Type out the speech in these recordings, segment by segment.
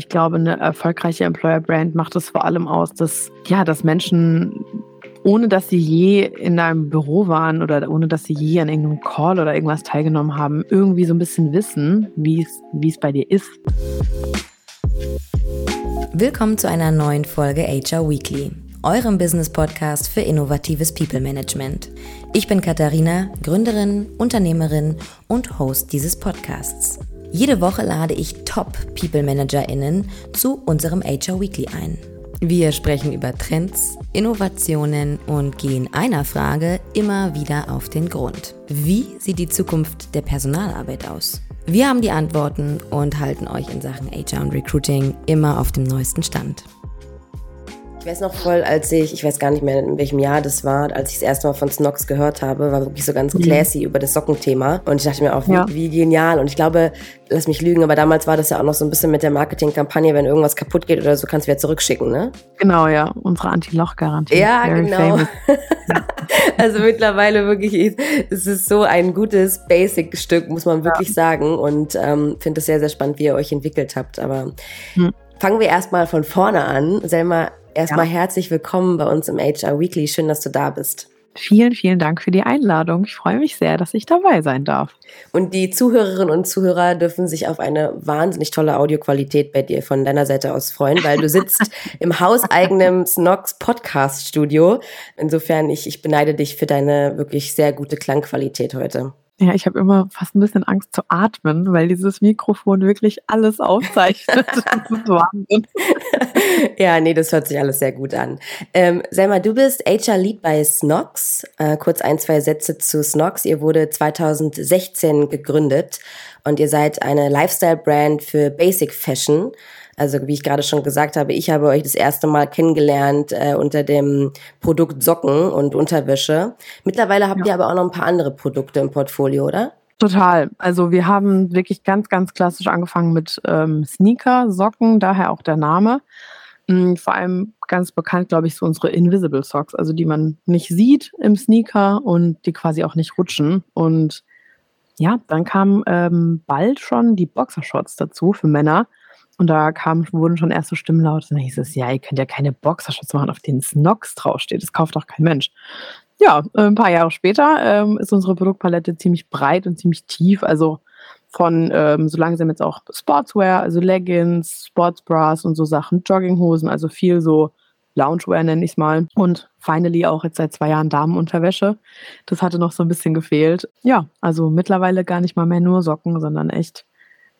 ich glaube, eine erfolgreiche Employer Brand macht es vor allem aus, dass, ja, dass Menschen ohne dass sie je in einem Büro waren oder ohne dass sie je an irgendeinem Call oder irgendwas teilgenommen haben, irgendwie so ein bisschen wissen, wie es bei dir ist. Willkommen zu einer neuen Folge HR Weekly, eurem Business Podcast für innovatives People Management. Ich bin Katharina, Gründerin, Unternehmerin und Host dieses Podcasts. Jede Woche lade ich Top People ManagerInnen zu unserem HR Weekly ein. Wir sprechen über Trends, Innovationen und gehen einer Frage immer wieder auf den Grund. Wie sieht die Zukunft der Personalarbeit aus? Wir haben die Antworten und halten euch in Sachen HR und Recruiting immer auf dem neuesten Stand. Ich weiß noch voll, als ich, ich weiß gar nicht mehr, in welchem Jahr das war, als ich das erste Mal von Snox gehört habe, war wirklich so ganz mhm. classy über das Sockenthema. Und ich dachte mir auch, wie, ja. wie, genial. Und ich glaube, lass mich lügen, aber damals war das ja auch noch so ein bisschen mit der Marketingkampagne, wenn irgendwas kaputt geht oder so, kannst du wieder zurückschicken, ne? Genau, ja. Unsere Anti-Loch-Garantie. Ja, Very genau. also mittlerweile wirklich, es ist so ein gutes Basic-Stück, muss man wirklich ja. sagen. Und ähm, finde es sehr, sehr spannend, wie ihr euch entwickelt habt. Aber hm. fangen wir erstmal von vorne an. Selma, Erstmal ja. herzlich willkommen bei uns im HR Weekly. Schön, dass du da bist. Vielen, vielen Dank für die Einladung. Ich freue mich sehr, dass ich dabei sein darf. Und die Zuhörerinnen und Zuhörer dürfen sich auf eine wahnsinnig tolle Audioqualität bei dir von deiner Seite aus freuen, weil du sitzt im hauseigenen Snox Podcast Studio. Insofern, ich, ich beneide dich für deine wirklich sehr gute Klangqualität heute. Ja, ich habe immer fast ein bisschen Angst zu atmen, weil dieses Mikrofon wirklich alles aufzeichnet. das ist Wahnsinn. ja, nee, das hört sich alles sehr gut an. Ähm, Selma, du bist HR Lead bei Snox. Äh, kurz ein, zwei Sätze zu Snox. Ihr wurde 2016 gegründet und ihr seid eine Lifestyle-Brand für Basic Fashion. Also wie ich gerade schon gesagt habe, ich habe euch das erste Mal kennengelernt äh, unter dem Produkt Socken und Unterwäsche. Mittlerweile habt ja. ihr aber auch noch ein paar andere Produkte im Portfolio, oder? Total. Also wir haben wirklich ganz, ganz klassisch angefangen mit ähm, Sneaker, Socken, daher auch der Name. Mhm, vor allem ganz bekannt, glaube ich, so unsere Invisible Socks, also die man nicht sieht im Sneaker und die quasi auch nicht rutschen. Und ja, dann kamen ähm, bald schon die Boxershorts dazu für Männer. Und da kamen, wurden schon erste Stimmen laut. Und dann hieß es, ja, ihr könnt ja keine Boxershorts machen, auf denen Snox draufsteht. Das kauft doch kein Mensch. Ja, äh, ein paar Jahre später ähm, ist unsere Produktpalette ziemlich breit und ziemlich tief. Also von ähm, so langsam jetzt auch Sportswear, also Leggings, Sportsbras und so Sachen, Jogginghosen, also viel so Loungewear nenne ich es mal. Und finally auch jetzt seit zwei Jahren Damenunterwäsche. Das hatte noch so ein bisschen gefehlt. Ja, also mittlerweile gar nicht mal mehr nur Socken, sondern echt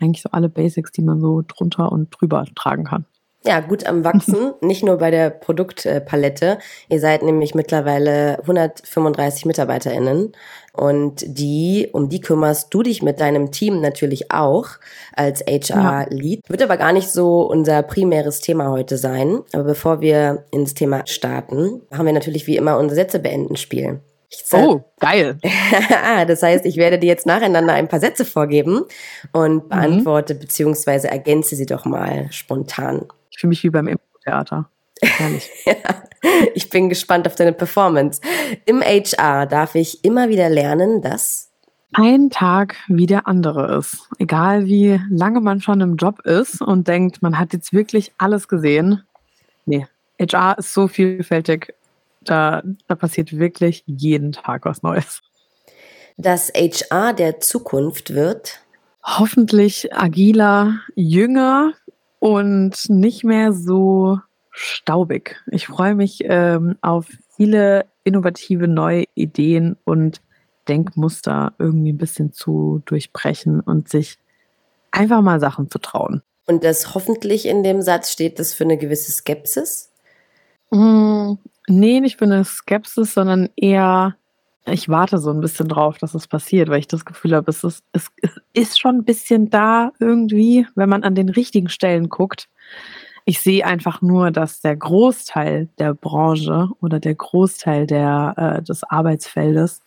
eigentlich so alle Basics, die man so drunter und drüber tragen kann. Ja, gut am Wachsen, nicht nur bei der Produktpalette. Ihr seid nämlich mittlerweile 135 MitarbeiterInnen und die, um die kümmerst du dich mit deinem Team natürlich auch als HR-Lead. Ja. Wird aber gar nicht so unser primäres Thema heute sein. Aber bevor wir ins Thema starten, haben wir natürlich wie immer unser Sätze beenden Spiel. Oh, geil. das heißt, ich werde dir jetzt nacheinander ein paar Sätze vorgeben und mhm. beantworte mhm. bzw. ergänze sie doch mal spontan. Ich fühle mich wie beim Impro-Theater. ja, ich bin gespannt auf deine Performance. Im HR darf ich immer wieder lernen, dass ein Tag wie der andere ist. Egal wie lange man schon im Job ist und denkt, man hat jetzt wirklich alles gesehen. Nee, HR ist so vielfältig da, da passiert wirklich jeden Tag was Neues. Das HR der Zukunft wird hoffentlich agiler, jünger und nicht mehr so staubig. Ich freue mich ähm, auf viele innovative neue Ideen und Denkmuster irgendwie ein bisschen zu durchbrechen und sich einfach mal Sachen zu trauen. Und das hoffentlich in dem Satz steht das für eine gewisse Skepsis? Mm, Nee, nicht für eine Skepsis, sondern eher, ich warte so ein bisschen drauf, dass es passiert, weil ich das Gefühl habe, es ist, es ist schon ein bisschen da irgendwie, wenn man an den richtigen Stellen guckt. Ich sehe einfach nur, dass der Großteil der Branche oder der Großteil der, äh, des Arbeitsfeldes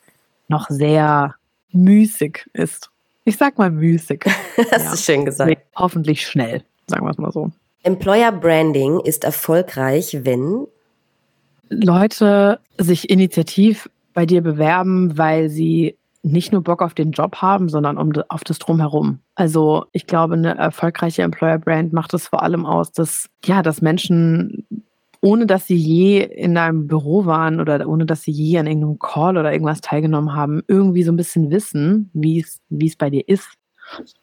noch sehr müßig ist. Ich sag mal müßig. Hast ja. du schön gesagt. Hoffentlich schnell, sagen wir es mal so. Employer Branding ist erfolgreich, wenn Leute sich initiativ bei dir bewerben, weil sie nicht nur Bock auf den Job haben, sondern um, auf das Drumherum. Also ich glaube, eine erfolgreiche Employer Brand macht es vor allem aus, dass, ja, dass Menschen, ohne dass sie je in einem Büro waren oder ohne dass sie je an irgendeinem Call oder irgendwas teilgenommen haben, irgendwie so ein bisschen wissen, wie es bei dir ist.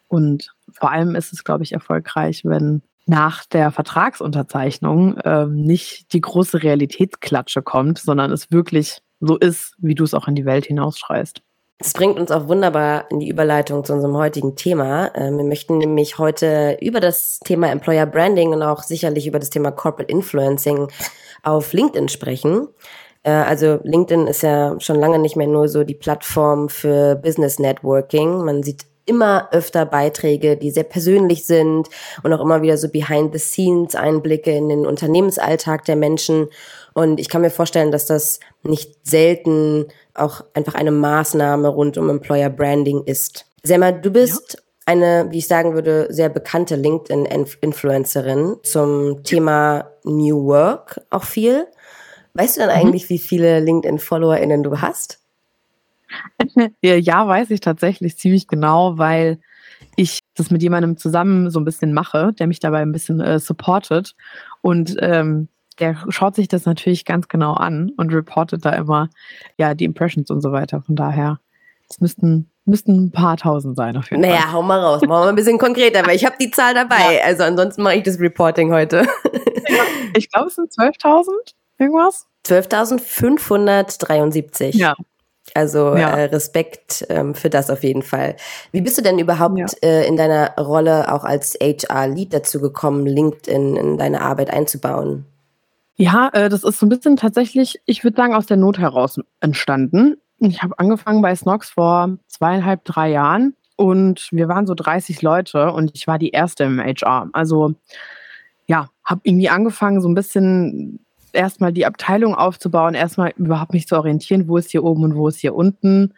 Und vor allem ist es, glaube ich, erfolgreich, wenn nach der Vertragsunterzeichnung ähm, nicht die große Realitätsklatsche kommt, sondern es wirklich so ist, wie du es auch in die Welt hinausschreist. Das bringt uns auch wunderbar in die Überleitung zu unserem heutigen Thema. Ähm, wir möchten nämlich heute über das Thema Employer Branding und auch sicherlich über das Thema Corporate Influencing auf LinkedIn sprechen. Äh, also LinkedIn ist ja schon lange nicht mehr nur so die Plattform für Business Networking. Man sieht immer öfter Beiträge, die sehr persönlich sind und auch immer wieder so Behind-the-Scenes-Einblicke in den Unternehmensalltag der Menschen. Und ich kann mir vorstellen, dass das nicht selten auch einfach eine Maßnahme rund um Employer Branding ist. Selma, du bist ja. eine, wie ich sagen würde, sehr bekannte LinkedIn-Influencerin zum Thema New Work auch viel. Weißt du dann mhm. eigentlich, wie viele LinkedIn-FollowerInnen du hast? ja, weiß ich tatsächlich ziemlich genau, weil ich das mit jemandem zusammen so ein bisschen mache, der mich dabei ein bisschen äh, supportet. Und ähm, der schaut sich das natürlich ganz genau an und reportet da immer ja die Impressions und so weiter. Von daher, es müssten müssten ein paar tausend sein auf jeden naja, Fall. Naja, hau mal raus, machen wir ein bisschen konkreter, weil ich habe die Zahl dabei. Ja. Also ansonsten mache ich das Reporting heute. ich glaube, es sind 12.000 irgendwas. 12.573. Ja, also ja. äh, Respekt ähm, für das auf jeden Fall. Wie bist du denn überhaupt ja. äh, in deiner Rolle auch als HR-Lead dazu gekommen, LinkedIn in deine Arbeit einzubauen? Ja, äh, das ist so ein bisschen tatsächlich, ich würde sagen, aus der Not heraus entstanden. Ich habe angefangen bei Snox vor zweieinhalb, drei Jahren und wir waren so 30 Leute und ich war die erste im HR. Also ja, habe irgendwie angefangen, so ein bisschen erstmal die Abteilung aufzubauen, erstmal überhaupt mich zu orientieren, wo ist hier oben und wo ist hier unten,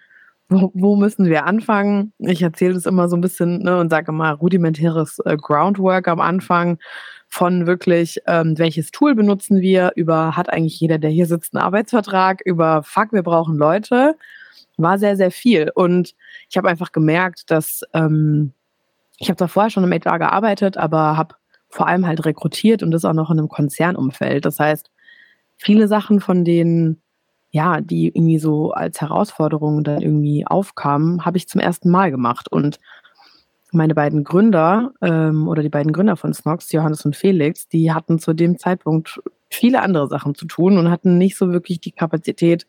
wo, wo müssen wir anfangen. Ich erzähle das immer so ein bisschen ne, und sage immer rudimentäres äh, Groundwork am Anfang von wirklich, ähm, welches Tool benutzen wir, über hat eigentlich jeder, der hier sitzt, einen Arbeitsvertrag, über fuck, wir brauchen Leute, war sehr, sehr viel. Und ich habe einfach gemerkt, dass ähm, ich habe da vorher schon im HR gearbeitet, aber habe vor allem halt rekrutiert und das auch noch in einem Konzernumfeld. Das heißt, viele Sachen von denen, ja, die irgendwie so als Herausforderungen dann irgendwie aufkamen, habe ich zum ersten Mal gemacht. Und meine beiden Gründer ähm, oder die beiden Gründer von Snox, Johannes und Felix, die hatten zu dem Zeitpunkt viele andere Sachen zu tun und hatten nicht so wirklich die Kapazität,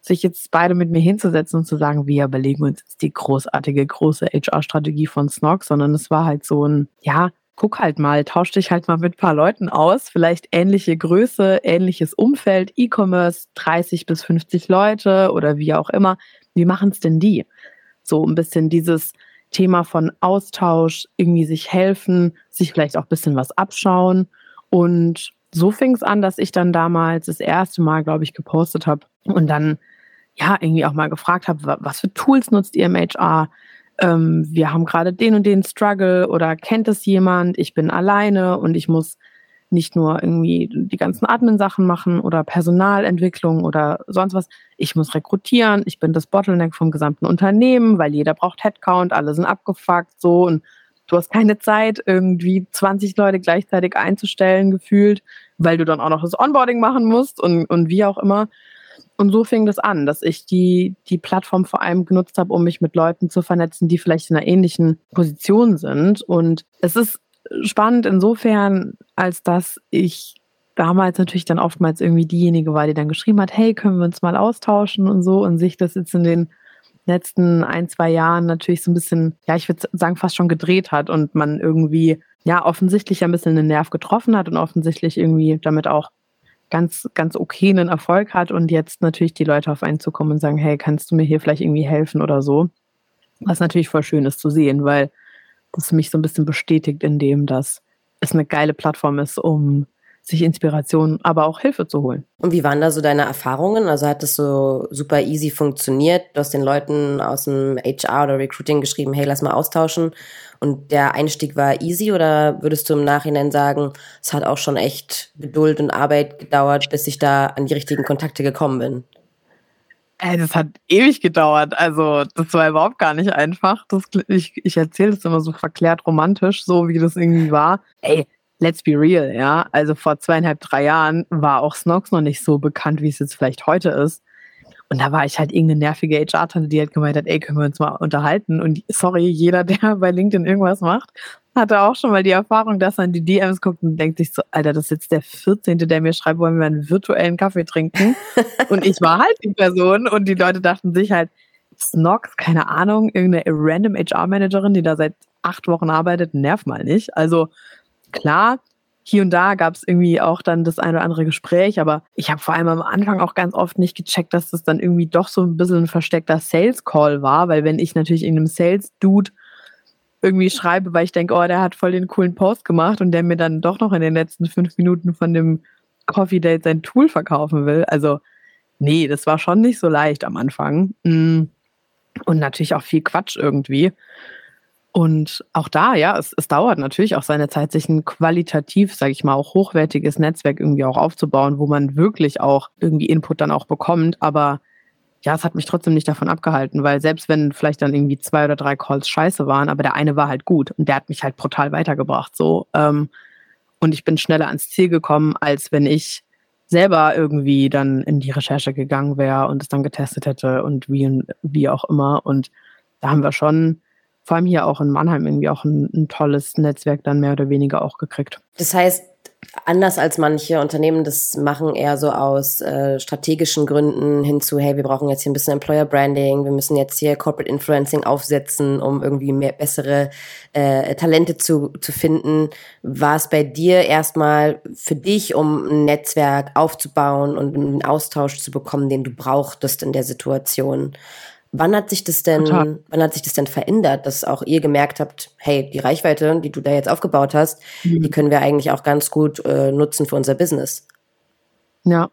sich jetzt beide mit mir hinzusetzen und zu sagen, wir überlegen uns jetzt die großartige, große HR-Strategie von Snox, sondern es war halt so ein, ja, guck halt mal, tausch dich halt mal mit ein paar Leuten aus, vielleicht ähnliche Größe, ähnliches Umfeld, E-Commerce, 30 bis 50 Leute oder wie auch immer. Wie machen es denn die? So ein bisschen dieses Thema von Austausch, irgendwie sich helfen, sich vielleicht auch ein bisschen was abschauen. Und so fing es an, dass ich dann damals das erste Mal, glaube ich, gepostet habe und dann ja irgendwie auch mal gefragt habe, was für Tools nutzt ihr im HR? Ähm, wir haben gerade den und den Struggle oder kennt es jemand, ich bin alleine und ich muss nicht nur irgendwie die ganzen Admin-Sachen machen oder Personalentwicklung oder sonst was. Ich muss rekrutieren, ich bin das Bottleneck vom gesamten Unternehmen, weil jeder braucht Headcount, alle sind abgefuckt, so und du hast keine Zeit, irgendwie 20 Leute gleichzeitig einzustellen, gefühlt, weil du dann auch noch das Onboarding machen musst und, und wie auch immer. Und so fing das an, dass ich die, die Plattform vor allem genutzt habe, um mich mit Leuten zu vernetzen, die vielleicht in einer ähnlichen Position sind. Und es ist spannend insofern, als dass ich damals natürlich dann oftmals irgendwie diejenige war, die dann geschrieben hat, hey, können wir uns mal austauschen und so und sich das jetzt in den letzten ein, zwei Jahren natürlich so ein bisschen, ja, ich würde sagen, fast schon gedreht hat und man irgendwie, ja, offensichtlich ein bisschen den Nerv getroffen hat und offensichtlich irgendwie damit auch ganz, ganz okay einen Erfolg hat und jetzt natürlich die Leute auf einen zukommen und sagen, hey, kannst du mir hier vielleicht irgendwie helfen oder so. Was natürlich voll schön ist zu sehen, weil das mich so ein bisschen bestätigt in dem, dass es eine geile Plattform ist, um sich Inspiration, aber auch Hilfe zu holen. Und wie waren da so deine Erfahrungen? Also hat das so super easy funktioniert? Du hast den Leuten aus dem HR oder Recruiting geschrieben, hey, lass mal austauschen. Und der Einstieg war easy oder würdest du im Nachhinein sagen, es hat auch schon echt Geduld und Arbeit gedauert, bis ich da an die richtigen Kontakte gekommen bin? Ey, das hat ewig gedauert. Also, das war überhaupt gar nicht einfach. Das, ich ich erzähle das immer so verklärt romantisch, so wie das irgendwie war. Ey, let's be real, ja. Also vor zweieinhalb, drei Jahren war auch Snox noch nicht so bekannt, wie es jetzt vielleicht heute ist. Und da war ich halt irgendeine nervige HR-Tante, die halt gemeint hat, ey, können wir uns mal unterhalten? Und sorry, jeder, der bei LinkedIn irgendwas macht, hatte auch schon mal die Erfahrung, dass in die DMs guckt und denkt sich so, Alter, das ist jetzt der 14., der mir schreibt, wollen wir einen virtuellen Kaffee trinken? und ich war halt die Person und die Leute dachten sich halt, Snox, keine Ahnung, irgendeine random HR-Managerin, die da seit acht Wochen arbeitet, nervt mal nicht. Also klar, hier und da gab es irgendwie auch dann das eine oder andere Gespräch, aber ich habe vor allem am Anfang auch ganz oft nicht gecheckt, dass das dann irgendwie doch so ein bisschen ein versteckter Sales-Call war, weil wenn ich natürlich in einem Sales-Dude irgendwie schreibe, weil ich denke, oh, der hat voll den coolen Post gemacht und der mir dann doch noch in den letzten fünf Minuten von dem Coffee Date sein Tool verkaufen will. Also, nee, das war schon nicht so leicht am Anfang. Mm. Und natürlich auch viel Quatsch irgendwie. Und auch da, ja, es, es dauert natürlich auch seine Zeit, sich ein qualitativ, sage ich mal, auch hochwertiges Netzwerk irgendwie auch aufzubauen, wo man wirklich auch irgendwie Input dann auch bekommt. Aber ja, es hat mich trotzdem nicht davon abgehalten, weil selbst wenn vielleicht dann irgendwie zwei oder drei Calls scheiße waren, aber der eine war halt gut und der hat mich halt brutal weitergebracht. So. Ähm, und ich bin schneller ans Ziel gekommen, als wenn ich selber irgendwie dann in die Recherche gegangen wäre und es dann getestet hätte und wie, wie auch immer. Und da haben wir schon vor allem hier auch in Mannheim irgendwie auch ein, ein tolles Netzwerk dann mehr oder weniger auch gekriegt. Das heißt, anders als manche Unternehmen das machen, eher so aus äh, strategischen Gründen hinzu, hey, wir brauchen jetzt hier ein bisschen Employer Branding, wir müssen jetzt hier Corporate Influencing aufsetzen, um irgendwie mehr bessere äh, Talente zu, zu finden. War es bei dir erstmal für dich, um ein Netzwerk aufzubauen und einen Austausch zu bekommen, den du brauchtest in der Situation? Wann hat sich das denn, Total. wann hat sich das denn verändert, dass auch ihr gemerkt habt, hey, die Reichweite, die du da jetzt aufgebaut hast, mhm. die können wir eigentlich auch ganz gut äh, nutzen für unser Business? Ja,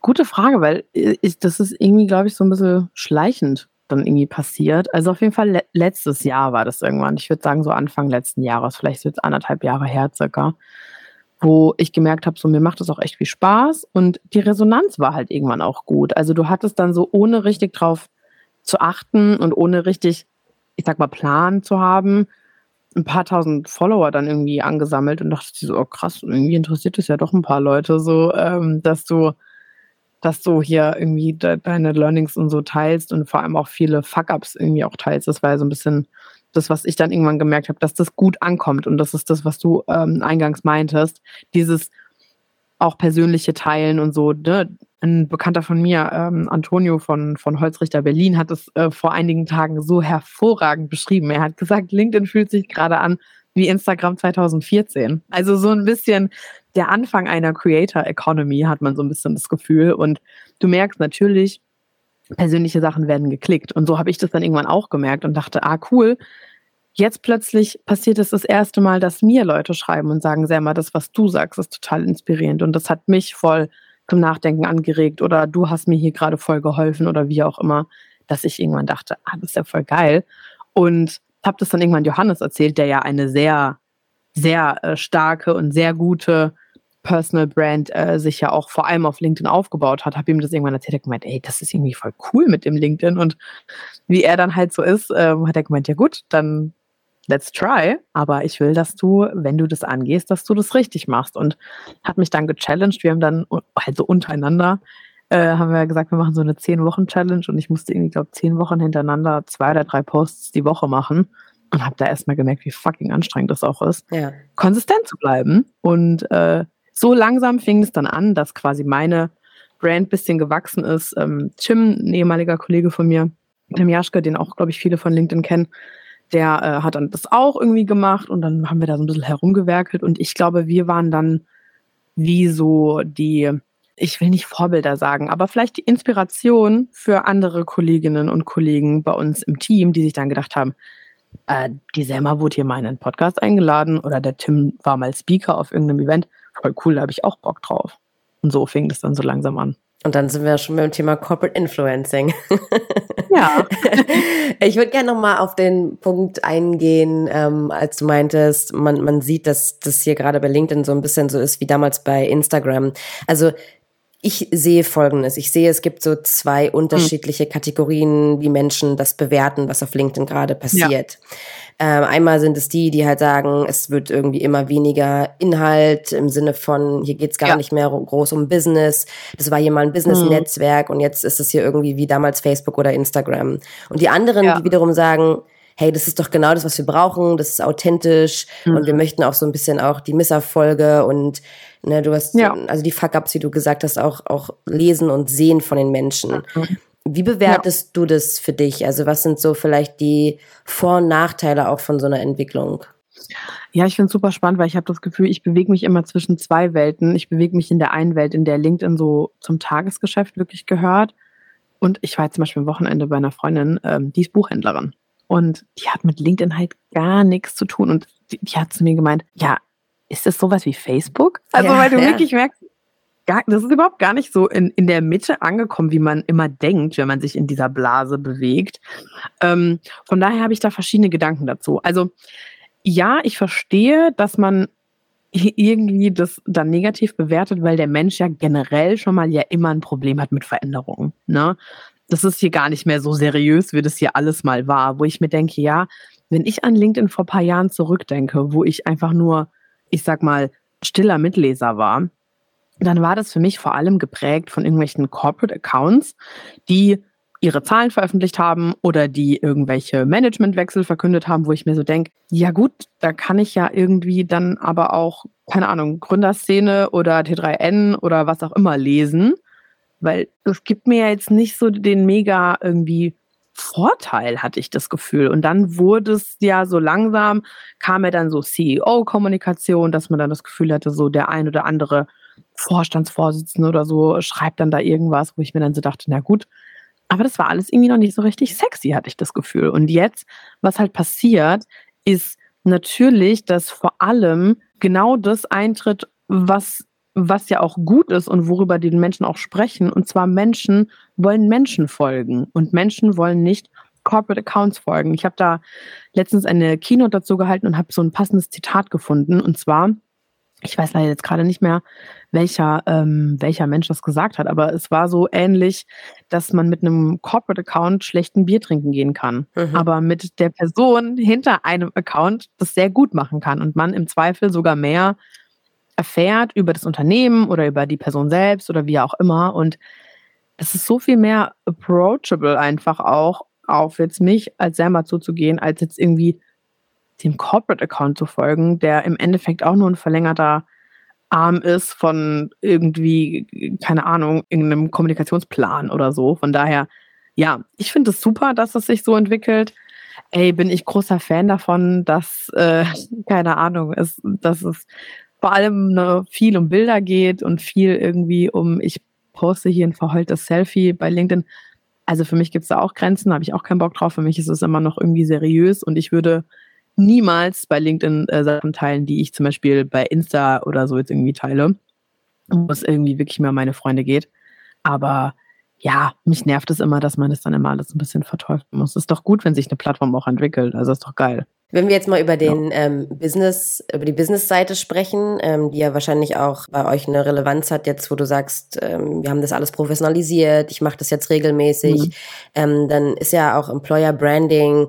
gute Frage, weil ich, äh, das ist irgendwie, glaube ich, so ein bisschen schleichend dann irgendwie passiert. Also auf jeden Fall le letztes Jahr war das irgendwann. Ich würde sagen, so Anfang letzten Jahres, vielleicht jetzt anderthalb Jahre her circa, wo ich gemerkt habe, so mir macht das auch echt viel Spaß und die Resonanz war halt irgendwann auch gut. Also du hattest dann so ohne richtig drauf zu achten und ohne richtig, ich sag mal, Plan zu haben, ein paar tausend Follower dann irgendwie angesammelt und dachte so, oh krass, irgendwie interessiert es ja doch ein paar Leute so, ähm, dass du, dass du hier irgendwie de deine Learnings und so teilst und vor allem auch viele Fuck-Ups irgendwie auch teilst. Das war ja so ein bisschen das, was ich dann irgendwann gemerkt habe, dass das gut ankommt und das ist das, was du ähm, eingangs meintest. Dieses auch persönliche Teilen und so, ne? ein Bekannter von mir, ähm, Antonio von, von Holzrichter Berlin, hat es äh, vor einigen Tagen so hervorragend beschrieben. Er hat gesagt, LinkedIn fühlt sich gerade an wie Instagram 2014. Also so ein bisschen der Anfang einer Creator Economy hat man so ein bisschen das Gefühl. Und du merkst natürlich, persönliche Sachen werden geklickt. Und so habe ich das dann irgendwann auch gemerkt und dachte, ah cool, jetzt plötzlich passiert es das erste Mal, dass mir Leute schreiben und sagen, Selma, das, was du sagst, ist total inspirierend. Und das hat mich voll zum Nachdenken angeregt oder du hast mir hier gerade voll geholfen oder wie auch immer, dass ich irgendwann dachte, ah, das ist ja voll geil. Und habe das dann irgendwann Johannes erzählt, der ja eine sehr, sehr äh, starke und sehr gute Personal Brand äh, sich ja auch vor allem auf LinkedIn aufgebaut hat, habe ihm das irgendwann erzählt, er gemeint, ey, das ist irgendwie voll cool mit dem LinkedIn und wie er dann halt so ist, ähm, hat er gemeint, ja gut, dann let's try, aber ich will, dass du, wenn du das angehst, dass du das richtig machst. Und hat mich dann gechallenged. Wir haben dann, also untereinander, äh, haben wir gesagt, wir machen so eine 10-Wochen-Challenge und ich musste irgendwie, glaube zehn Wochen hintereinander zwei oder drei Posts die Woche machen und habe da erstmal gemerkt, wie fucking anstrengend das auch ist, ja. konsistent zu bleiben. Und äh, so langsam fing es dann an, dass quasi meine Brand bisschen gewachsen ist. Ähm, Tim, ein ehemaliger Kollege von mir, Tim Jaschke, den auch, glaube ich, viele von LinkedIn kennen, der äh, hat dann das auch irgendwie gemacht und dann haben wir da so ein bisschen herumgewerkelt und ich glaube, wir waren dann wie so die, ich will nicht Vorbilder sagen, aber vielleicht die Inspiration für andere Kolleginnen und Kollegen bei uns im Team, die sich dann gedacht haben, äh, die Selma wurde hier mal in einen Podcast eingeladen oder der Tim war mal Speaker auf irgendeinem Event. Voll cool, da habe ich auch Bock drauf. Und so fing das dann so langsam an. Und dann sind wir schon beim Thema Corporate Influencing. Ja. ich würde gerne nochmal auf den Punkt eingehen, ähm, als du meintest, man, man sieht, dass das hier gerade bei LinkedIn so ein bisschen so ist wie damals bei Instagram. Also ich sehe Folgendes. Ich sehe, es gibt so zwei hm. unterschiedliche Kategorien, wie Menschen das bewerten, was auf LinkedIn gerade passiert. Ja. Ähm, einmal sind es die, die halt sagen, es wird irgendwie immer weniger Inhalt im Sinne von, hier geht's gar ja. nicht mehr groß um Business. Das war hier mal ein Business-Netzwerk mhm. und jetzt ist es hier irgendwie wie damals Facebook oder Instagram. Und die anderen, ja. die wiederum sagen, hey, das ist doch genau das, was wir brauchen, das ist authentisch mhm. und wir möchten auch so ein bisschen auch die Misserfolge und ne, du hast, ja. also die Fuck-Ups, wie du gesagt hast, auch, auch lesen und sehen von den Menschen. Mhm. Wie bewertest ja. du das für dich? Also was sind so vielleicht die Vor- und Nachteile auch von so einer Entwicklung? Ja, ich finde es super spannend, weil ich habe das Gefühl, ich bewege mich immer zwischen zwei Welten. Ich bewege mich in der einen Welt, in der LinkedIn so zum Tagesgeschäft wirklich gehört. Und ich war jetzt zum Beispiel am Wochenende bei einer Freundin, ähm, die ist Buchhändlerin. Und die hat mit LinkedIn halt gar nichts zu tun. Und die, die hat zu mir gemeint, ja, ist das sowas wie Facebook? Also, ja, weil du ja. wirklich merkst, gar, das ist überhaupt gar nicht so in, in der Mitte angekommen, wie man immer denkt, wenn man sich in dieser Blase bewegt. Ähm, von daher habe ich da verschiedene Gedanken dazu. Also, ja, ich verstehe, dass man irgendwie das dann negativ bewertet, weil der Mensch ja generell schon mal ja immer ein Problem hat mit Veränderungen. Ne? das ist hier gar nicht mehr so seriös, wie das hier alles mal war, wo ich mir denke, ja, wenn ich an LinkedIn vor ein paar Jahren zurückdenke, wo ich einfach nur, ich sag mal, stiller Mitleser war, dann war das für mich vor allem geprägt von irgendwelchen Corporate Accounts, die ihre Zahlen veröffentlicht haben oder die irgendwelche Managementwechsel verkündet haben, wo ich mir so denke, ja gut, da kann ich ja irgendwie dann aber auch, keine Ahnung, Gründerszene oder T3N oder was auch immer lesen weil es gibt mir ja jetzt nicht so den mega irgendwie Vorteil, hatte ich das Gefühl. Und dann wurde es ja so langsam, kam ja dann so CEO-Kommunikation, dass man dann das Gefühl hatte, so der ein oder andere Vorstandsvorsitzende oder so schreibt dann da irgendwas, wo ich mir dann so dachte, na gut. Aber das war alles irgendwie noch nicht so richtig sexy, hatte ich das Gefühl. Und jetzt, was halt passiert, ist natürlich, dass vor allem genau das eintritt, was was ja auch gut ist und worüber die Menschen auch sprechen. Und zwar Menschen wollen Menschen folgen und Menschen wollen nicht Corporate Accounts folgen. Ich habe da letztens eine Keynote dazu gehalten und habe so ein passendes Zitat gefunden. Und zwar, ich weiß leider jetzt gerade nicht mehr, welcher, ähm, welcher Mensch das gesagt hat, aber es war so ähnlich, dass man mit einem Corporate Account schlechten Bier trinken gehen kann, mhm. aber mit der Person hinter einem Account das sehr gut machen kann und man im Zweifel sogar mehr erfährt über das Unternehmen oder über die Person selbst oder wie auch immer. Und es ist so viel mehr approachable einfach auch auf jetzt mich als selber zuzugehen, als jetzt irgendwie dem Corporate Account zu folgen, der im Endeffekt auch nur ein verlängerter Arm ist von irgendwie, keine Ahnung, irgendeinem Kommunikationsplan oder so. Von daher, ja, ich finde es super, dass es sich so entwickelt. Ey, bin ich großer Fan davon, dass, äh, keine Ahnung, ist, dass es vor allem ne, viel um Bilder geht und viel irgendwie um, ich poste hier ein verheultes Selfie bei LinkedIn. Also für mich gibt es da auch Grenzen, habe ich auch keinen Bock drauf. Für mich ist es immer noch irgendwie seriös und ich würde niemals bei LinkedIn äh, Sachen teilen, die ich zum Beispiel bei Insta oder so jetzt irgendwie teile, wo es irgendwie wirklich mehr um meine Freunde geht. Aber ja, mich nervt es immer, dass man das dann immer alles ein bisschen verteufeln muss. Ist doch gut, wenn sich eine Plattform auch entwickelt. Also ist doch geil. Wenn wir jetzt mal über den ja. ähm, Business, über die Business-Seite sprechen, ähm, die ja wahrscheinlich auch bei euch eine Relevanz hat, jetzt wo du sagst, ähm, wir haben das alles professionalisiert, ich mache das jetzt regelmäßig, mhm. ähm, dann ist ja auch Employer Branding,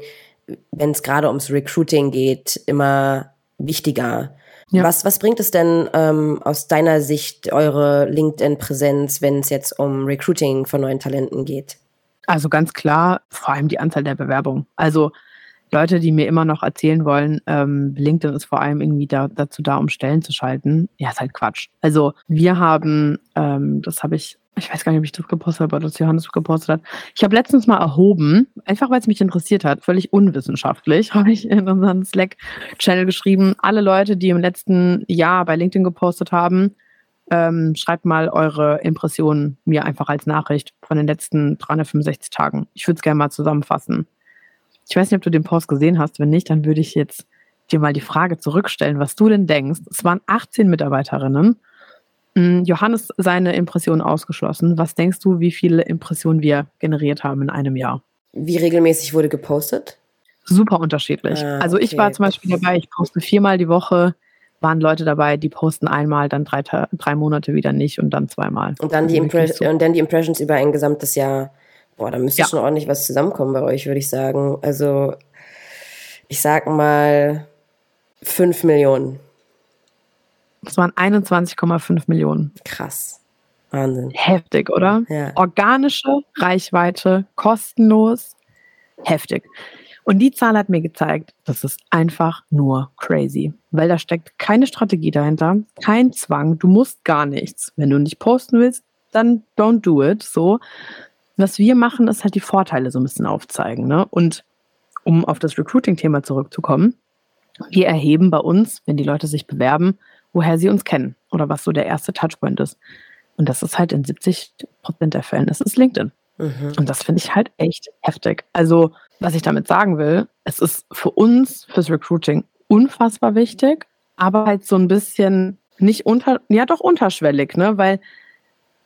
wenn es gerade ums Recruiting geht, immer wichtiger. Ja. Was, was bringt es denn ähm, aus deiner Sicht eure LinkedIn-Präsenz, wenn es jetzt um Recruiting von neuen Talenten geht? Also ganz klar, vor allem die Anzahl der Bewerbungen. Also Leute, die mir immer noch erzählen wollen, ähm, LinkedIn ist vor allem irgendwie da, dazu da, um Stellen zu schalten. Ja, ist halt Quatsch. Also wir haben, ähm, das habe ich, ich weiß gar nicht, ob ich das gepostet habe oder das Johannes gepostet hat. Ich habe letztens mal erhoben, einfach weil es mich interessiert hat, völlig unwissenschaftlich, habe ich in unseren Slack-Channel geschrieben, alle Leute, die im letzten Jahr bei LinkedIn gepostet haben, ähm, schreibt mal eure Impressionen mir einfach als Nachricht von den letzten 365 Tagen. Ich würde es gerne mal zusammenfassen. Ich weiß nicht, ob du den Post gesehen hast. Wenn nicht, dann würde ich jetzt dir mal die Frage zurückstellen, was du denn denkst. Es waren 18 Mitarbeiterinnen. Hm, Johannes seine Impressionen ausgeschlossen. Was denkst du, wie viele Impressionen wir generiert haben in einem Jahr? Wie regelmäßig wurde gepostet? Super unterschiedlich. Ah, also ich war zum Beispiel dabei, ich poste viermal die Woche waren Leute dabei, die posten einmal, dann drei, drei Monate wieder nicht und dann zweimal. Und dann, die so. und dann die Impressions über ein gesamtes Jahr. Boah, da müsste ja. schon ordentlich was zusammenkommen bei euch, würde ich sagen. Also, ich sag mal 5 Millionen. Es waren 21,5 Millionen. Krass. Wahnsinn. Heftig, oder? Ja. Organische Reichweite, kostenlos. Heftig. Und die Zahl hat mir gezeigt, das ist einfach nur crazy, weil da steckt keine Strategie dahinter, kein Zwang, du musst gar nichts. Wenn du nicht posten willst, dann don't do it. So. Was wir machen, ist halt die Vorteile so ein bisschen aufzeigen. Ne? Und um auf das Recruiting-Thema zurückzukommen, wir erheben bei uns, wenn die Leute sich bewerben, woher sie uns kennen oder was so der erste Touchpoint ist. Und das ist halt in 70 Prozent der Fällen, das ist LinkedIn. Mhm. Und das finde ich halt echt heftig. Also, was ich damit sagen will, es ist für uns, fürs Recruiting, unfassbar wichtig, aber halt so ein bisschen nicht unter, ja doch unterschwellig, ne? Weil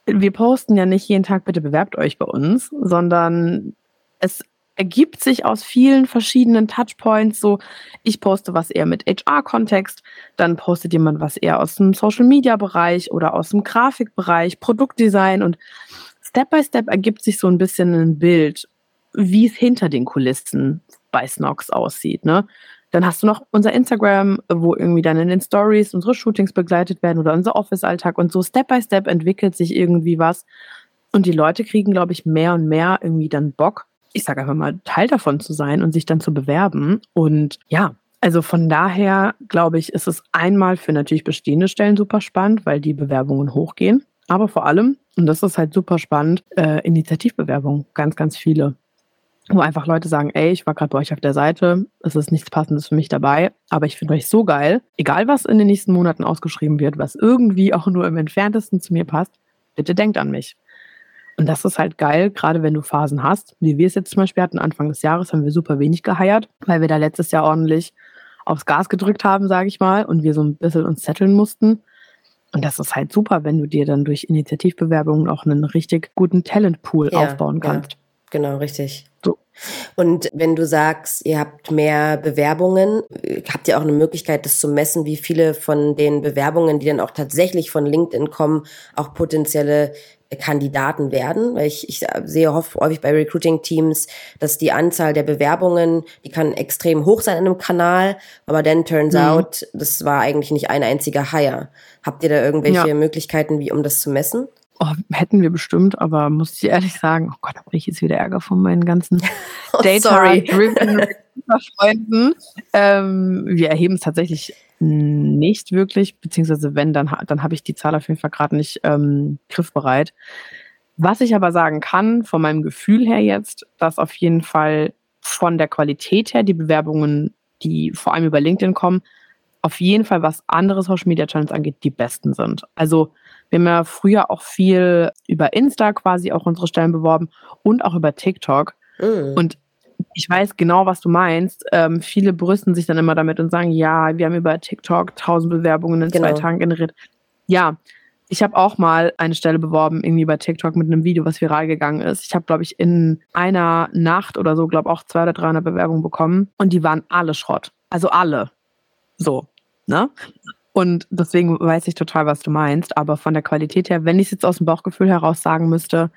wir posten ja nicht jeden Tag, bitte bewerbt euch bei uns, sondern es ergibt sich aus vielen verschiedenen Touchpoints. So, ich poste was eher mit HR-Kontext, dann postet jemand was eher aus dem Social-Media-Bereich oder aus dem Grafikbereich, Produktdesign und Step by Step ergibt sich so ein bisschen ein Bild, wie es hinter den Kulissen bei Snox aussieht. Ne? Dann hast du noch unser Instagram, wo irgendwie dann in den Stories unsere Shootings begleitet werden oder unser Office-Alltag und so Step by Step entwickelt sich irgendwie was. Und die Leute kriegen, glaube ich, mehr und mehr irgendwie dann Bock, ich sage einfach mal, Teil davon zu sein und sich dann zu bewerben. Und ja, also von daher glaube ich, ist es einmal für natürlich bestehende Stellen super spannend, weil die Bewerbungen hochgehen. Aber vor allem, und das ist halt super spannend, äh, Initiativbewerbungen, ganz, ganz viele. Wo einfach Leute sagen, ey, ich war gerade bei euch auf der Seite, es ist nichts Passendes für mich dabei, aber ich finde euch so geil, egal was in den nächsten Monaten ausgeschrieben wird, was irgendwie auch nur im entferntesten zu mir passt, bitte denkt an mich. Und das ist halt geil, gerade wenn du Phasen hast, wie wir es jetzt zum Beispiel hatten, Anfang des Jahres haben wir super wenig geheiert, weil wir da letztes Jahr ordentlich aufs Gas gedrückt haben, sage ich mal, und wir so ein bisschen uns zetteln mussten. Und das ist halt super, wenn du dir dann durch Initiativbewerbungen auch einen richtig guten Talentpool ja, aufbauen kannst. Ja, genau, richtig. So. Und wenn du sagst, ihr habt mehr Bewerbungen, habt ihr auch eine Möglichkeit, das zu messen, wie viele von den Bewerbungen, die dann auch tatsächlich von LinkedIn kommen, auch potenzielle Kandidaten werden, weil ich, ich sehe häufig bei Recruiting-Teams, dass die Anzahl der Bewerbungen, die kann extrem hoch sein in einem Kanal, aber dann turns mhm. out, das war eigentlich nicht ein einziger Hire. Habt ihr da irgendwelche ja. Möglichkeiten, wie um das zu messen? Oh, hätten wir bestimmt, aber muss ich ehrlich sagen, oh Gott, da habe ich jetzt wieder Ärger von meinen ganzen oh, Data-Freunden. Ähm, wir erheben es tatsächlich nicht wirklich, beziehungsweise wenn, dann, dann habe ich die Zahl auf jeden Fall gerade nicht ähm, griffbereit. Was ich aber sagen kann, von meinem Gefühl her jetzt, dass auf jeden Fall von der Qualität her die Bewerbungen, die vor allem über LinkedIn kommen, auf jeden Fall, was andere Social Media Channels angeht, die besten sind. Also wir haben ja früher auch viel über Insta quasi auch unsere Stellen beworben und auch über TikTok. Mhm. Und ich weiß genau, was du meinst. Ähm, viele brüsten sich dann immer damit und sagen, ja, wir haben über TikTok 1000 Bewerbungen in genau. zwei Tagen generiert. Ja, ich habe auch mal eine Stelle beworben, irgendwie bei TikTok mit einem Video, was viral gegangen ist. Ich habe, glaube ich, in einer Nacht oder so, glaube auch zwei oder 300 Bewerbungen bekommen und die waren alle Schrott. Also alle. So, ne? Und deswegen weiß ich total, was du meinst. Aber von der Qualität her, wenn ich es jetzt aus dem Bauchgefühl heraus sagen müsste,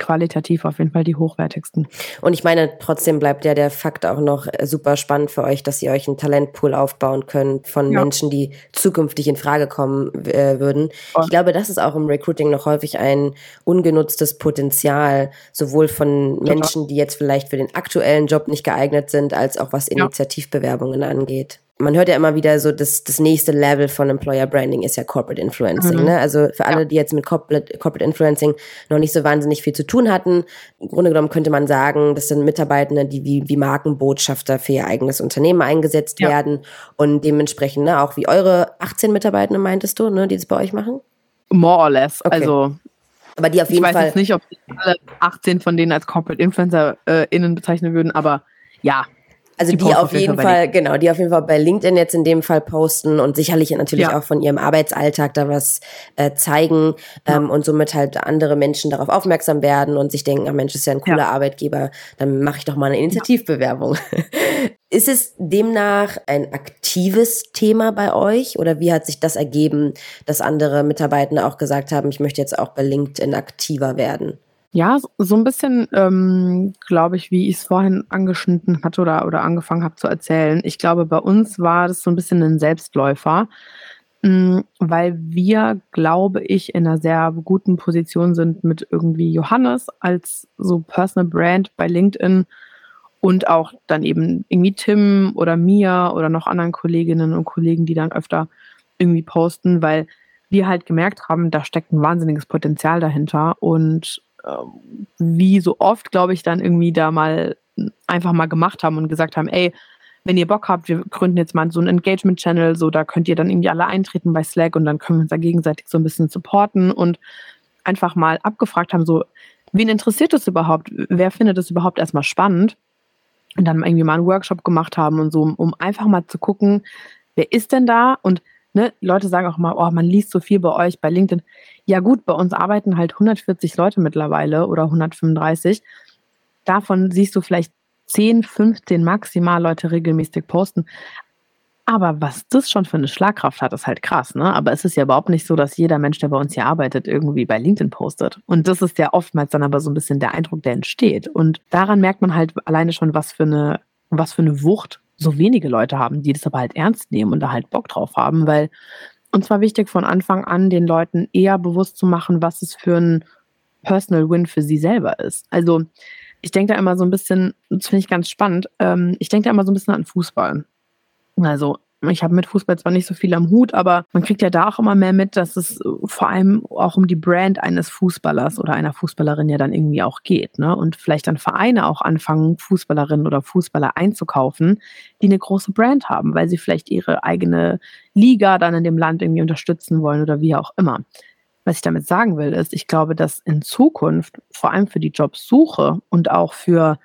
qualitativ auf jeden Fall die hochwertigsten. Und ich meine, trotzdem bleibt ja der Fakt auch noch äh, super spannend für euch, dass ihr euch einen Talentpool aufbauen könnt von ja. Menschen, die zukünftig in Frage kommen äh, würden. Ich glaube, das ist auch im Recruiting noch häufig ein ungenutztes Potenzial, sowohl von Menschen, die jetzt vielleicht für den aktuellen Job nicht geeignet sind, als auch was Initiativbewerbungen angeht man hört ja immer wieder so, dass das nächste Level von Employer Branding ist ja Corporate Influencing. Mhm. Ne? Also für alle, ja. die jetzt mit Corporate, Corporate Influencing noch nicht so wahnsinnig viel zu tun hatten, im Grunde genommen könnte man sagen, das sind Mitarbeitende, die wie, wie Markenbotschafter für ihr eigenes Unternehmen eingesetzt ja. werden und dementsprechend ne, auch wie eure 18 Mitarbeitende meintest du, ne, die das bei euch machen? More or less. Okay. Also aber die auf jeden Fall. Ich weiß jetzt nicht, ob alle 18 von denen als Corporate Influencer äh, innen bezeichnen würden, aber ja, also die, die auf jeden Fall, Fall genau, die auf jeden Fall bei LinkedIn jetzt in dem Fall posten und sicherlich natürlich ja. auch von ihrem Arbeitsalltag da was äh, zeigen ja. ähm, und somit halt andere Menschen darauf aufmerksam werden und sich denken, ah Mensch, ist ja ein cooler ja. Arbeitgeber, dann mache ich doch mal eine Initiativbewerbung. Ist es demnach ein aktives Thema bei euch oder wie hat sich das ergeben, dass andere Mitarbeiter auch gesagt haben, ich möchte jetzt auch bei LinkedIn aktiver werden? Ja, so ein bisschen, ähm, glaube ich, wie ich es vorhin angeschnitten hatte oder, oder angefangen habe zu erzählen. Ich glaube, bei uns war das so ein bisschen ein Selbstläufer, mh, mm, weil wir, glaube ich, in einer sehr guten Position sind mit irgendwie Johannes als so Personal Brand bei LinkedIn und auch dann eben irgendwie Tim oder Mia oder noch anderen Kolleginnen und Kollegen, die dann öfter irgendwie posten, weil wir halt gemerkt haben, da steckt ein wahnsinniges Potenzial dahinter und wie so oft, glaube ich, dann irgendwie da mal einfach mal gemacht haben und gesagt haben, ey, wenn ihr Bock habt, wir gründen jetzt mal so einen Engagement-Channel, so da könnt ihr dann irgendwie alle eintreten bei Slack und dann können wir uns da gegenseitig so ein bisschen supporten und einfach mal abgefragt haben, so, wen interessiert das überhaupt? Wer findet das überhaupt erstmal spannend? und dann irgendwie mal einen Workshop gemacht haben und so, um einfach mal zu gucken, wer ist denn da? Und ne, Leute sagen auch mal, oh, man liest so viel bei euch bei LinkedIn. Ja gut, bei uns arbeiten halt 140 Leute mittlerweile oder 135. Davon siehst du vielleicht 10, 15 maximal Leute regelmäßig posten. Aber was das schon für eine Schlagkraft hat, ist halt krass, ne? Aber es ist ja überhaupt nicht so, dass jeder Mensch, der bei uns hier arbeitet, irgendwie bei LinkedIn postet. Und das ist ja oftmals dann aber so ein bisschen der Eindruck, der entsteht. Und daran merkt man halt alleine schon, was für eine, was für eine Wucht so wenige Leute haben, die das aber halt ernst nehmen und da halt Bock drauf haben, weil uns war wichtig von Anfang an, den Leuten eher bewusst zu machen, was es für ein Personal Win für sie selber ist. Also ich denke da immer so ein bisschen, das finde ich ganz spannend, ähm, ich denke da immer so ein bisschen an Fußball. Also ich habe mit Fußball zwar nicht so viel am Hut, aber man kriegt ja da auch immer mehr mit, dass es vor allem auch um die Brand eines Fußballers oder einer Fußballerin ja dann irgendwie auch geht. Ne? Und vielleicht dann Vereine auch anfangen, Fußballerinnen oder Fußballer einzukaufen, die eine große Brand haben, weil sie vielleicht ihre eigene Liga dann in dem Land irgendwie unterstützen wollen oder wie auch immer. Was ich damit sagen will, ist, ich glaube, dass in Zukunft vor allem für die Jobsuche und auch für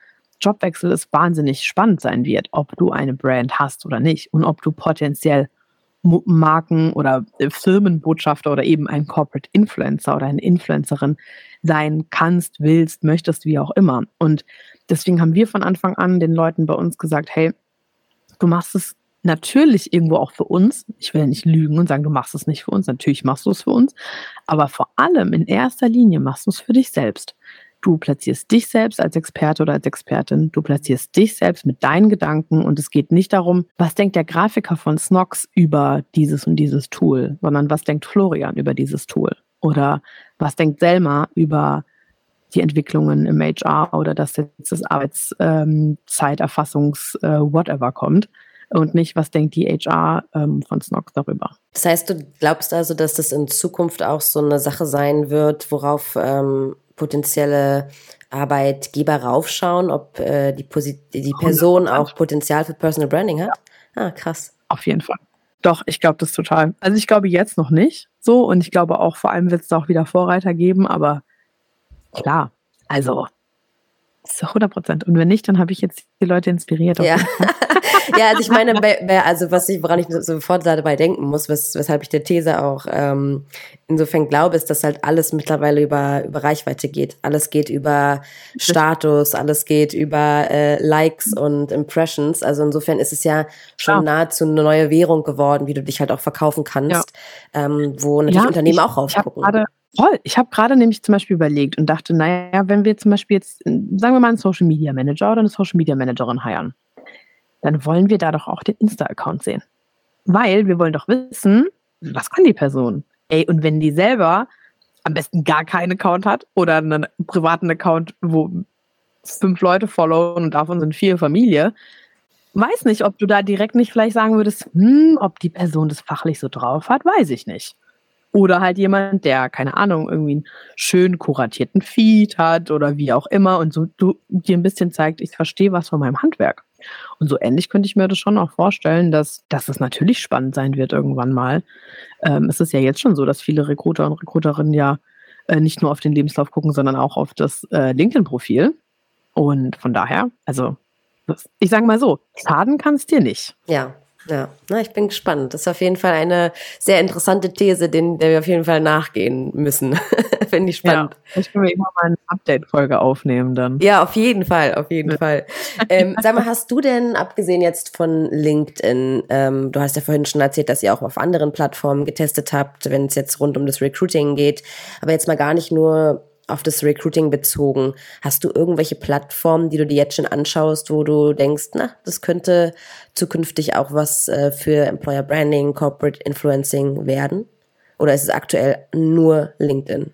Jobwechsel es wahnsinnig spannend sein wird, ob du eine Brand hast oder nicht und ob du potenziell Marken oder äh, Firmenbotschafter oder eben ein Corporate Influencer oder eine Influencerin sein kannst, willst, möchtest, wie auch immer. Und deswegen haben wir von Anfang an den Leuten bei uns gesagt, hey, du machst es natürlich irgendwo auch für uns. Ich will ja nicht lügen und sagen, du machst es nicht für uns. Natürlich machst du es für uns. Aber vor allem in erster Linie machst du es für dich selbst. Du platzierst dich selbst als Experte oder als Expertin. Du platzierst dich selbst mit deinen Gedanken und es geht nicht darum, was denkt der Grafiker von Snox über dieses und dieses Tool, sondern was denkt Florian über dieses Tool oder was denkt Selma über die Entwicklungen im HR oder dass jetzt das Arbeitszeiterfassungs ähm, äh, kommt und nicht, was denkt die HR ähm, von Snox darüber. Das heißt, du glaubst also, dass das in Zukunft auch so eine Sache sein wird, worauf ähm, potenzielle Arbeitgeber raufschauen, ob äh, die, Posi die Person auch Potenzial für Personal Branding hat? Ah, krass. Auf jeden Fall. Doch, ich glaube das total. Also ich glaube jetzt noch nicht so und ich glaube auch vor allem wird es da auch wieder Vorreiter geben, aber klar, also zu 100 Prozent. Und wenn nicht, dann habe ich jetzt die Leute inspiriert. Ja. ja, also ich meine, also was ich, woran ich sofort dabei denken muss, wes, weshalb ich der These auch ähm, insofern glaube, ist, dass halt alles mittlerweile über, über Reichweite geht. Alles geht über Status, alles geht über äh, Likes und Impressions. Also insofern ist es ja schon ja. nahezu eine neue Währung geworden, wie du dich halt auch verkaufen kannst, ja. ähm, wo natürlich ja, Unternehmen ich, auch raufgucken. Voll. Ich habe gerade nämlich zum Beispiel überlegt und dachte, naja, wenn wir zum Beispiel jetzt, sagen wir mal, einen Social Media Manager oder eine Social Media Managerin heiern, dann wollen wir da doch auch den Insta-Account sehen. Weil wir wollen doch wissen, was kann die Person? Ey, und wenn die selber am besten gar keinen Account hat oder einen privaten Account, wo fünf Leute followen und davon sind vier Familie, weiß nicht, ob du da direkt nicht vielleicht sagen würdest, hm, ob die Person das fachlich so drauf hat, weiß ich nicht. Oder halt jemand, der, keine Ahnung, irgendwie einen schön kuratierten Feed hat oder wie auch immer und so du, dir ein bisschen zeigt, ich verstehe was von meinem Handwerk. Und so ähnlich könnte ich mir das schon auch vorstellen, dass, dass es natürlich spannend sein wird irgendwann mal. Ähm, es ist ja jetzt schon so, dass viele Recruiter und Recruiterinnen ja äh, nicht nur auf den Lebenslauf gucken, sondern auch auf das äh, LinkedIn-Profil. Und von daher, also ich sage mal so, schaden kann es dir nicht. Ja, Ja, na, ich bin gespannt. Das ist auf jeden Fall eine sehr interessante These, den, der wir auf jeden Fall nachgehen müssen. Finde ich spannend. Ja, ich kann mir immer mal eine Update-Folge aufnehmen dann. Ja, auf jeden Fall, auf jeden ja. Fall. Ähm, sag mal, hast du denn, abgesehen jetzt von LinkedIn, ähm, du hast ja vorhin schon erzählt, dass ihr auch auf anderen Plattformen getestet habt, wenn es jetzt rund um das Recruiting geht, aber jetzt mal gar nicht nur auf das Recruiting bezogen. Hast du irgendwelche Plattformen, die du dir jetzt schon anschaust, wo du denkst, na, das könnte zukünftig auch was äh, für Employer Branding, Corporate Influencing werden? Oder ist es aktuell nur LinkedIn?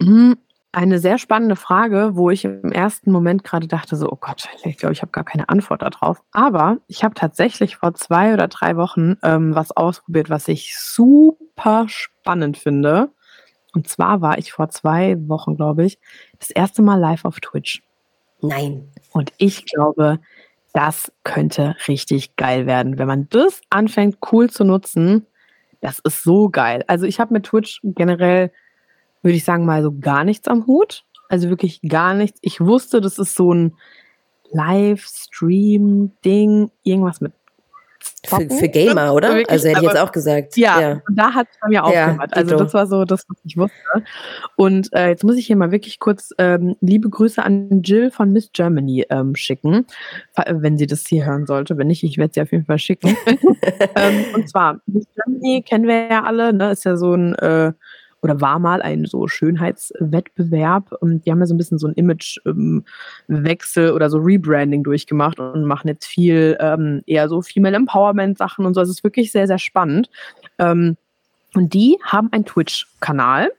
Mhm. Eine sehr spannende Frage, wo ich im ersten Moment gerade dachte, so, oh Gott, ich glaube, ich habe gar keine Antwort darauf. Aber ich habe tatsächlich vor zwei oder drei Wochen ähm, was ausprobiert, was ich super spannend finde. Und zwar war ich vor zwei Wochen, glaube ich, das erste Mal live auf Twitch. Nein. Und ich glaube, das könnte richtig geil werden. Wenn man das anfängt, cool zu nutzen, das ist so geil. Also ich habe mit Twitch generell, würde ich sagen, mal so gar nichts am Hut. Also wirklich gar nichts. Ich wusste, das ist so ein Livestream-Ding, irgendwas mit für, für Gamer, oder? Wirklich, also hätte ich jetzt auch gesagt. Ja, ja. und da hat es bei mir aufgehört. Ja, also das war so das, was ich wusste. Und äh, jetzt muss ich hier mal wirklich kurz ähm, liebe Grüße an Jill von Miss Germany ähm, schicken, wenn sie das hier hören sollte. Wenn nicht, ich werde sie auf jeden Fall schicken. ähm, und zwar, Miss Germany kennen wir ja alle, ne? ist ja so ein äh, oder war mal ein so Schönheitswettbewerb. Und die haben ja so ein bisschen so ein Imagewechsel ähm, oder so Rebranding durchgemacht und machen jetzt viel ähm, eher so Female Empowerment Sachen und so. Es ist wirklich sehr, sehr spannend. Ähm, und die haben einen Twitch-Kanal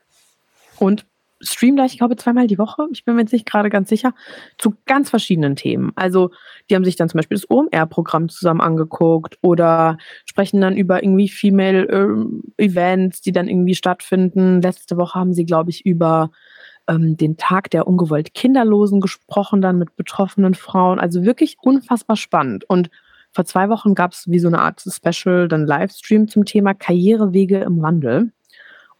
und streamen da, ich glaube, zweimal die Woche, ich bin mir jetzt nicht gerade ganz sicher, zu ganz verschiedenen Themen. Also die haben sich dann zum Beispiel das OMR-Programm zusammen angeguckt oder sprechen dann über irgendwie Female äh, Events, die dann irgendwie stattfinden. Letzte Woche haben sie, glaube ich, über ähm, den Tag der ungewollt Kinderlosen gesprochen, dann mit betroffenen Frauen. Also wirklich unfassbar spannend. Und vor zwei Wochen gab es wie so eine Art Special, dann Livestream zum Thema Karrierewege im Wandel.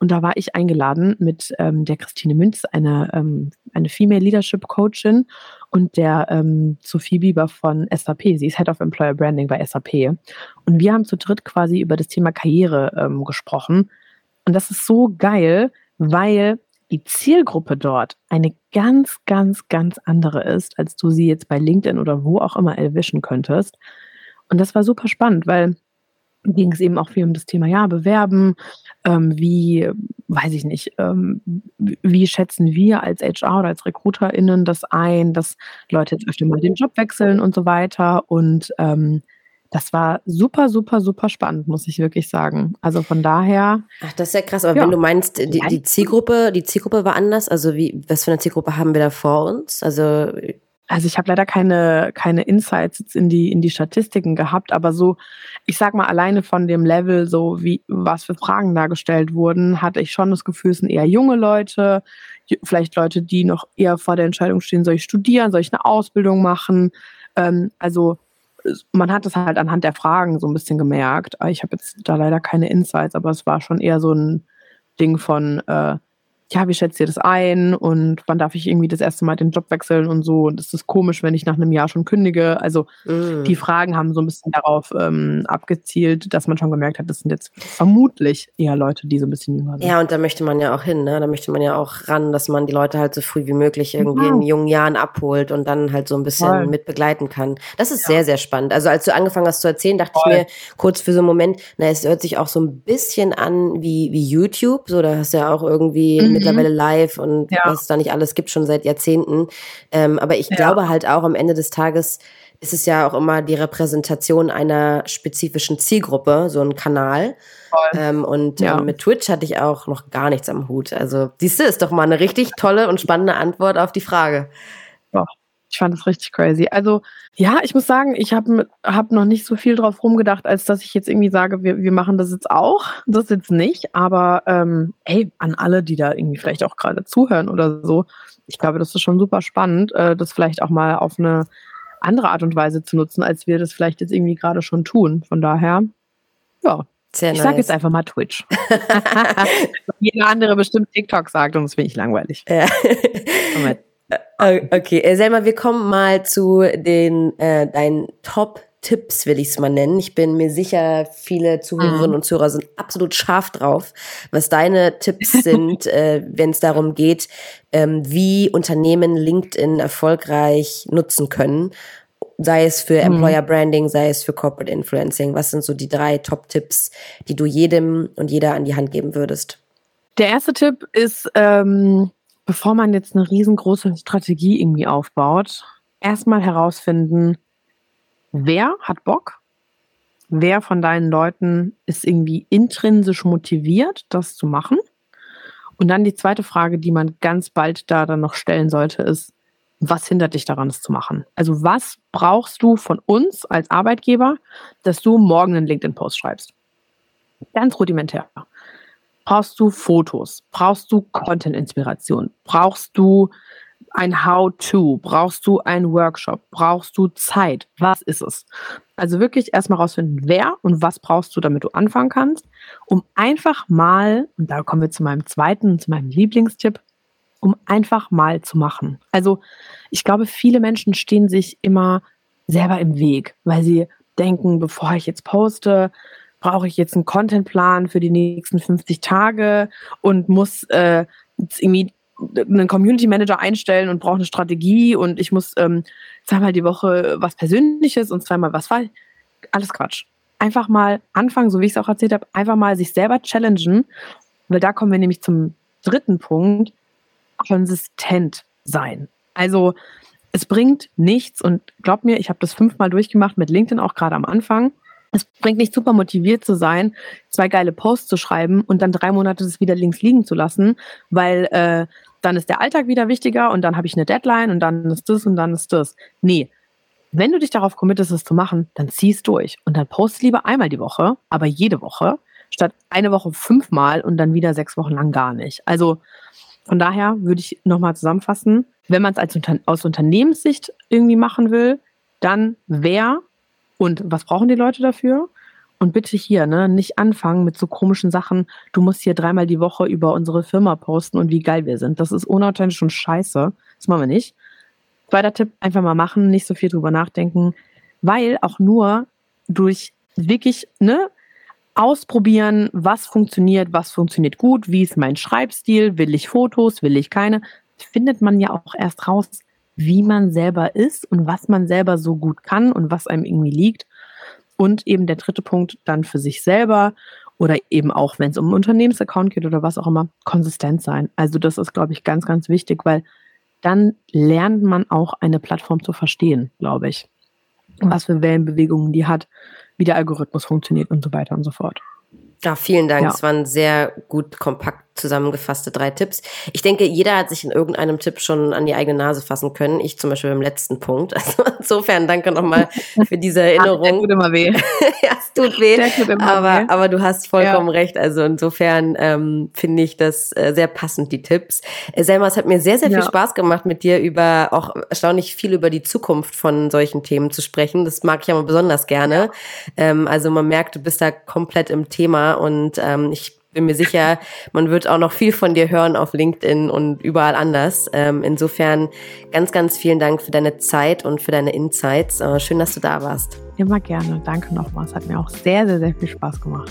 Und da war ich eingeladen mit ähm, der Christine Münz, eine, ähm, eine Female Leadership Coachin und der ähm, Sophie Bieber von SAP. Sie ist Head of Employer Branding bei SAP. Und wir haben zu dritt quasi über das Thema Karriere ähm, gesprochen. Und das ist so geil, weil die Zielgruppe dort eine ganz, ganz, ganz andere ist, als du sie jetzt bei LinkedIn oder wo auch immer erwischen könntest. Und das war super spannend, weil ging es eben auch viel um das Thema, ja, bewerben, ähm, wie, weiß ich nicht, ähm, wie schätzen wir als HR oder als RecruiterInnen das ein, dass Leute jetzt öfter mal den Job wechseln und so weiter und ähm, das war super, super, super spannend, muss ich wirklich sagen. Also von daher. Ach, das ist ja krass. Aber ja. wenn du meinst, die, die Zielgruppe, die Zielgruppe war anders. Also wie, was für eine Zielgruppe haben wir da vor uns? Also also ich habe leider keine, keine Insights jetzt in die, in die Statistiken gehabt, aber so, ich sag mal, alleine von dem Level, so wie, was für Fragen da gestellt wurden, hatte ich schon das Gefühl, es sind eher junge Leute, vielleicht Leute, die noch eher vor der Entscheidung stehen, soll ich studieren, soll ich eine Ausbildung machen? Ähm, also man hat es halt anhand der Fragen so ein bisschen gemerkt. Ich habe jetzt da leider keine Insights, aber es war schon eher so ein Ding von, äh, ja, wie schätzt ihr das ein und wann darf ich irgendwie das erste Mal den Job wechseln und so und ist das komisch, wenn ich nach einem Jahr schon kündige? Also mm. die Fragen haben so ein bisschen darauf ähm, abgezielt, dass man schon gemerkt hat, das sind jetzt vermutlich eher Leute, die so ein bisschen jünger sind. Ja, und da möchte man ja auch hin, ne? Da möchte man ja auch ran, dass man die Leute halt so früh wie möglich irgendwie ja. in jungen Jahren abholt und dann halt so ein bisschen Voll. mit begleiten kann. Das ist ja. sehr, sehr spannend. Also als du angefangen hast zu erzählen, dachte Voll. ich mir kurz für so einen Moment, na, es hört sich auch so ein bisschen an wie, wie YouTube. So, da hast du ja auch irgendwie mhm mittlerweile live und ja. was es da nicht alles gibt, schon seit Jahrzehnten. Ähm, aber ich ja. glaube halt auch am Ende des Tages ist es ja auch immer die Repräsentation einer spezifischen Zielgruppe, so ein Kanal. Ähm, und ja. ähm, mit Twitch hatte ich auch noch gar nichts am Hut. Also, siehst du, ist doch mal eine richtig tolle und spannende Antwort auf die Frage. Ich fand das richtig crazy. Also ja, ich muss sagen, ich habe hab noch nicht so viel drauf rumgedacht, als dass ich jetzt irgendwie sage, wir, wir machen das jetzt auch. Das jetzt nicht. Aber ähm, ey, an alle, die da irgendwie vielleicht auch gerade zuhören oder so, ich glaube, das ist schon super spannend, äh, das vielleicht auch mal auf eine andere Art und Weise zu nutzen, als wir das vielleicht jetzt irgendwie gerade schon tun. Von daher, ja. Sehr ich nice. sage jetzt einfach mal Twitch. Jeder andere bestimmt TikTok sagt und das finde ich langweilig. Ja. Äh, okay, äh, Selma, wir kommen mal zu den äh, deinen Top Top-Tipps, will ich es mal nennen. Ich bin mir sicher, viele Zuhörerinnen mhm. und Zuhörer sind absolut scharf drauf, was deine Tipps sind, äh, wenn es darum geht, ähm, wie Unternehmen LinkedIn erfolgreich nutzen können. Sei es für mhm. Employer Branding, sei es für Corporate Influencing. Was sind so die drei Top-Tipps, die du jedem und jeder an die Hand geben würdest? Der erste Tipp ist, ähm, bevor man jetzt eine riesengroße Strategie irgendwie aufbaut, erstmal herausfinden, wer hat Bock? Wer von deinen Leuten ist irgendwie intrinsisch motiviert, das zu machen? Und dann die zweite Frage, die man ganz bald da dann noch stellen sollte, ist, was hindert dich daran, es zu machen? Also was brauchst du von uns als Arbeitgeber, dass du morgen einen LinkedIn-Post schreibst? Ganz rudimentär. Brauchst du Fotos? Brauchst du Content-Inspiration? Brauchst du ein How-to? Brauchst du einen Workshop? Brauchst du Zeit? Was ist es? Also wirklich erstmal rausfinden, wer und was brauchst du, damit du anfangen kannst, um einfach mal, und da kommen wir zu meinem zweiten, zu meinem Lieblingstipp, um einfach mal zu machen. Also ich glaube, viele Menschen stehen sich immer selber im Weg, weil sie denken, bevor ich jetzt poste, brauche ich jetzt einen Contentplan für die nächsten 50 Tage und muss äh, irgendwie einen Community Manager einstellen und brauche eine Strategie und ich muss ähm, zweimal die Woche was Persönliches und zweimal was war alles Quatsch. Einfach mal anfangen, so wie ich es auch erzählt habe, einfach mal sich selber challengen, weil da kommen wir nämlich zum dritten Punkt, konsistent sein. Also es bringt nichts und glaub mir, ich habe das fünfmal durchgemacht mit LinkedIn auch gerade am Anfang. Es bringt nicht super motiviert zu sein, zwei geile Posts zu schreiben und dann drei Monate das wieder links liegen zu lassen, weil äh, dann ist der Alltag wieder wichtiger und dann habe ich eine Deadline und dann ist das und dann ist das. Nee. Wenn du dich darauf committest, es zu machen, dann ziehst durch und dann post lieber einmal die Woche, aber jede Woche, statt eine Woche fünfmal und dann wieder sechs Wochen lang gar nicht. Also von daher würde ich nochmal zusammenfassen, wenn man es als aus Unternehmenssicht irgendwie machen will, dann wer und was brauchen die Leute dafür? Und bitte hier, ne, nicht anfangen mit so komischen Sachen, du musst hier dreimal die Woche über unsere Firma posten und wie geil wir sind. Das ist unauthentisch und scheiße. Das machen wir nicht. Zweiter Tipp, einfach mal machen, nicht so viel drüber nachdenken, weil auch nur durch wirklich, ne, ausprobieren, was funktioniert, was funktioniert gut, wie ist mein Schreibstil, will ich Fotos, will ich keine, findet man ja auch erst raus, wie man selber ist und was man selber so gut kann und was einem irgendwie liegt. Und eben der dritte Punkt dann für sich selber oder eben auch, wenn es um einen Unternehmensaccount geht oder was auch immer, konsistent sein. Also das ist, glaube ich, ganz, ganz wichtig, weil dann lernt man auch eine Plattform zu verstehen, glaube ich. Was für Wellenbewegungen die hat, wie der Algorithmus funktioniert und so weiter und so fort. Ja, vielen Dank. Es waren sehr gut kompakt zusammengefasste drei Tipps. Ich denke, jeder hat sich in irgendeinem Tipp schon an die eigene Nase fassen können. Ich zum Beispiel beim letzten Punkt. Also insofern danke nochmal für diese Erinnerung. Ach, der tut immer weh. ja, es tut weh. Tut aber, weh. aber du hast vollkommen ja. recht. Also insofern ähm, finde ich das äh, sehr passend, die Tipps. Äh, Selma, es hat mir sehr, sehr viel ja. Spaß gemacht, mit dir über auch erstaunlich viel über die Zukunft von solchen Themen zu sprechen. Das mag ich aber besonders gerne. Ähm, also man merkt, du bist da komplett im Thema und ähm, ich bin mir sicher, man wird auch noch viel von dir hören auf LinkedIn und überall anders. Ähm, insofern ganz, ganz vielen Dank für deine Zeit und für deine Insights. Äh, schön, dass du da warst. Immer gerne. Danke nochmal. Es hat mir auch sehr, sehr, sehr viel Spaß gemacht.